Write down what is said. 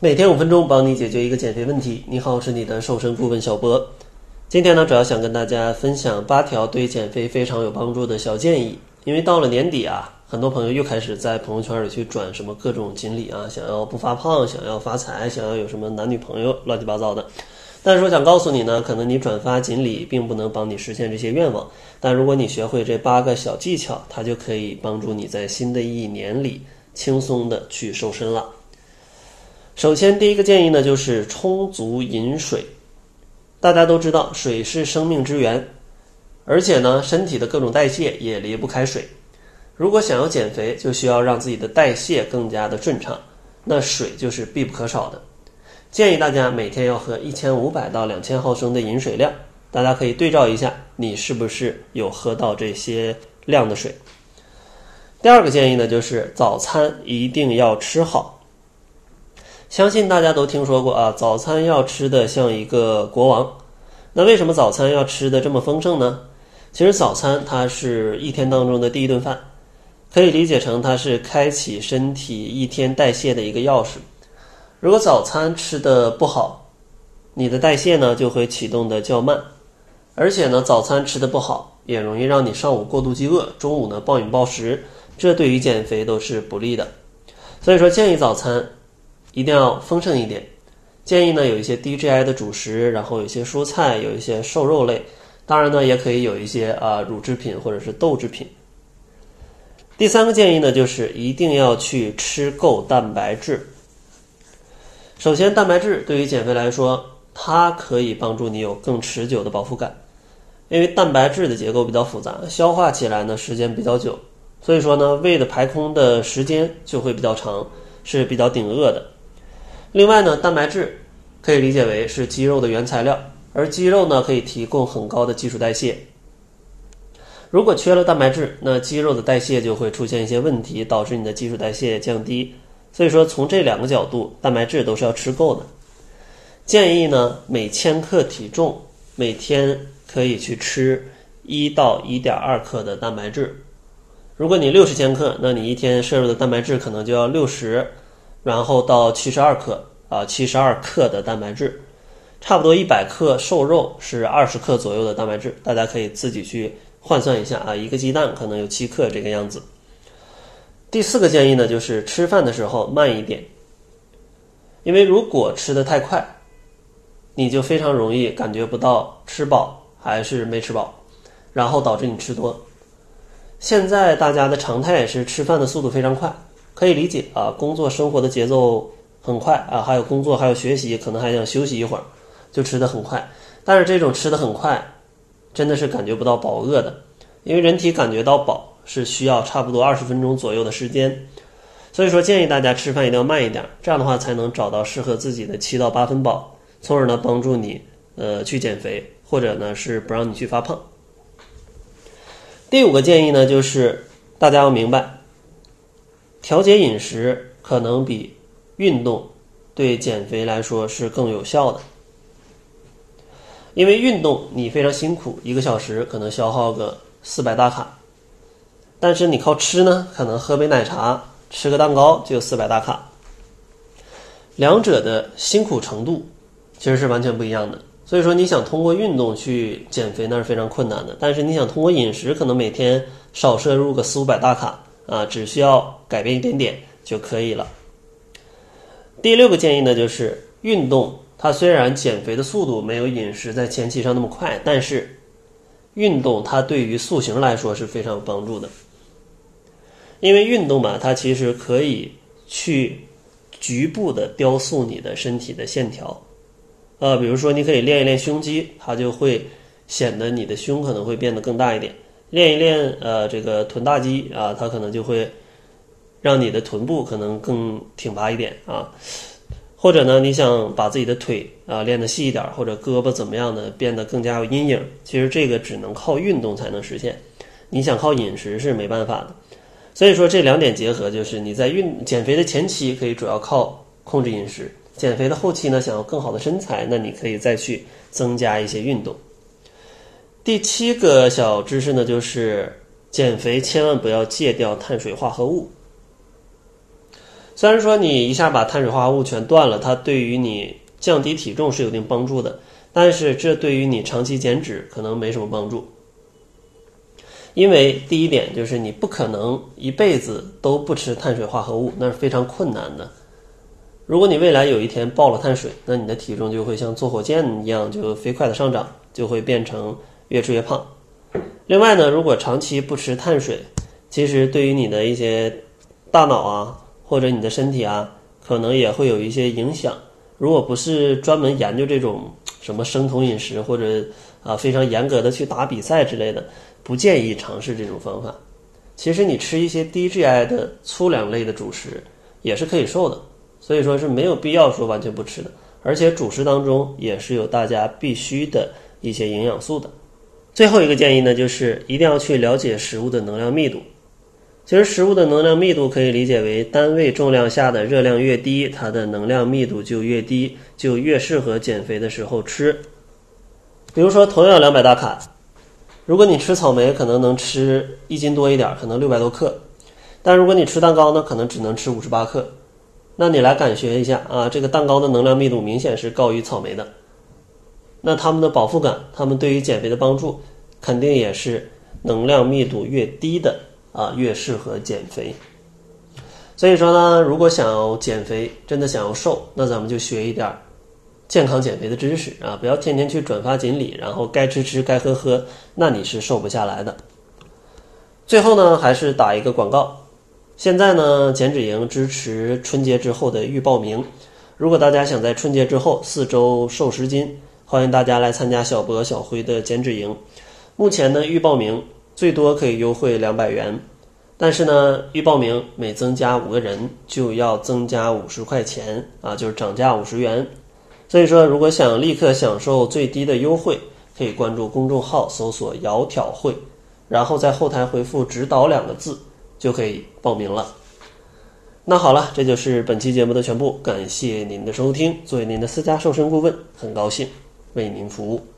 每天五分钟，帮你解决一个减肥问题。你好，我是你的瘦身顾问小博。今天呢，主要想跟大家分享八条对减肥非常有帮助的小建议。因为到了年底啊，很多朋友又开始在朋友圈里去转什么各种锦鲤啊，想要不发胖，想要发财，想要有什么男女朋友，乱七八糟的。但是我想告诉你呢，可能你转发锦鲤并不能帮你实现这些愿望。但如果你学会这八个小技巧，它就可以帮助你在新的一年里轻松的去瘦身了。首先，第一个建议呢，就是充足饮水。大家都知道，水是生命之源，而且呢，身体的各种代谢也离不开水。如果想要减肥，就需要让自己的代谢更加的顺畅，那水就是必不可少的。建议大家每天要喝一千五百到两千毫升的饮水量，大家可以对照一下，你是不是有喝到这些量的水？第二个建议呢，就是早餐一定要吃好。相信大家都听说过啊，早餐要吃的像一个国王。那为什么早餐要吃的这么丰盛呢？其实早餐它是一天当中的第一顿饭，可以理解成它是开启身体一天代谢的一个钥匙。如果早餐吃的不好，你的代谢呢就会启动的较慢，而且呢早餐吃的不好也容易让你上午过度饥饿，中午呢暴饮暴食，这对于减肥都是不利的。所以说建议早餐。一定要丰盛一点，建议呢有一些低 GI 的主食，然后有一些蔬菜，有一些瘦肉类，当然呢也可以有一些啊乳制品或者是豆制品。第三个建议呢就是一定要去吃够蛋白质。首先，蛋白质对于减肥来说，它可以帮助你有更持久的饱腹感，因为蛋白质的结构比较复杂，消化起来呢时间比较久，所以说呢胃的排空的时间就会比较长，是比较顶饿的。另外呢，蛋白质可以理解为是肌肉的原材料，而肌肉呢可以提供很高的基础代谢。如果缺了蛋白质，那肌肉的代谢就会出现一些问题，导致你的基础代谢降低。所以说，从这两个角度，蛋白质都是要吃够的。建议呢，每千克体重每天可以去吃一到一点二克的蛋白质。如果你六十千克，那你一天摄入的蛋白质可能就要六十。然后到七十二克啊，七十二克的蛋白质，差不多一百克瘦肉是二十克左右的蛋白质，大家可以自己去换算一下啊，一个鸡蛋可能有七克这个样子。第四个建议呢，就是吃饭的时候慢一点，因为如果吃的太快，你就非常容易感觉不到吃饱还是没吃饱，然后导致你吃多。现在大家的常态是吃饭的速度非常快。可以理解啊，工作生活的节奏很快啊，还有工作还有学习，可能还想休息一会儿，就吃的很快。但是这种吃的很快，真的是感觉不到饱饿的，因为人体感觉到饱是需要差不多二十分钟左右的时间。所以说建议大家吃饭一定要慢一点，这样的话才能找到适合自己的七到八分饱，从而呢帮助你呃去减肥，或者呢是不让你去发胖。第五个建议呢，就是大家要明白。调节饮食可能比运动对减肥来说是更有效的，因为运动你非常辛苦，一个小时可能消耗个四百大卡，但是你靠吃呢，可能喝杯奶茶、吃个蛋糕就四百大卡，两者的辛苦程度其实是完全不一样的。所以说，你想通过运动去减肥那是非常困难的，但是你想通过饮食，可能每天少摄入个四五百大卡。啊，只需要改变一点点就可以了。第六个建议呢，就是运动。它虽然减肥的速度没有饮食在前期上那么快，但是运动它对于塑形来说是非常有帮助的。因为运动嘛，它其实可以去局部的雕塑你的身体的线条。呃，比如说你可以练一练胸肌，它就会显得你的胸可能会变得更大一点。练一练，呃，这个臀大肌啊，它可能就会让你的臀部可能更挺拔一点啊。或者呢，你想把自己的腿啊练得细一点，或者胳膊怎么样的变得更加有阴影，其实这个只能靠运动才能实现。你想靠饮食是没办法的。所以说这两点结合，就是你在运减肥的前期可以主要靠控制饮食，减肥的后期呢，想要更好的身材，那你可以再去增加一些运动。第七个小知识呢，就是减肥千万不要戒掉碳水化合物。虽然说你一下把碳水化合物全断了，它对于你降低体重是有一定帮助的，但是这对于你长期减脂可能没什么帮助。因为第一点就是你不可能一辈子都不吃碳水化合物，那是非常困难的。如果你未来有一天爆了碳水，那你的体重就会像坐火箭一样就飞快的上涨，就会变成越吃越胖。另外呢，如果长期不吃碳水，其实对于你的一些大脑啊或者你的身体啊，可能也会有一些影响。如果不是专门研究这种什么生酮饮食或者啊非常严格的去打比赛之类的。不建议尝试这种方法。其实你吃一些低 GI 的粗粮类的主食也是可以瘦的，所以说是没有必要说完全不吃的。而且主食当中也是有大家必须的一些营养素的。最后一个建议呢，就是一定要去了解食物的能量密度。其实食物的能量密度可以理解为单位重量下的热量越低，它的能量密度就越低，就越适合减肥的时候吃。比如说同样两百大卡。如果你吃草莓，可能能吃一斤多一点，可能六百多克；但如果你吃蛋糕呢，可能只能吃五十八克。那你来感觉一下啊，这个蛋糕的能量密度明显是高于草莓的。那它们的饱腹感，它们对于减肥的帮助，肯定也是能量密度越低的啊越适合减肥。所以说呢，如果想要减肥，真的想要瘦，那咱们就学一点。健康减肥的知识啊，不要天天去转发锦鲤，然后该吃吃该喝喝，那你是瘦不下来的。最后呢，还是打一个广告，现在呢，减脂营支持春节之后的预报名。如果大家想在春节之后四周瘦十斤，欢迎大家来参加小博小辉的减脂营。目前呢，预报名最多可以优惠两百元，但是呢，预报名每增加五个人就要增加五十块钱啊，就是涨价五十元。所以说，如果想立刻享受最低的优惠，可以关注公众号搜索“窈窕会”，然后在后台回复“指导”两个字，就可以报名了。那好了，这就是本期节目的全部，感谢您的收听。作为您的私家瘦身顾问，很高兴为您服务。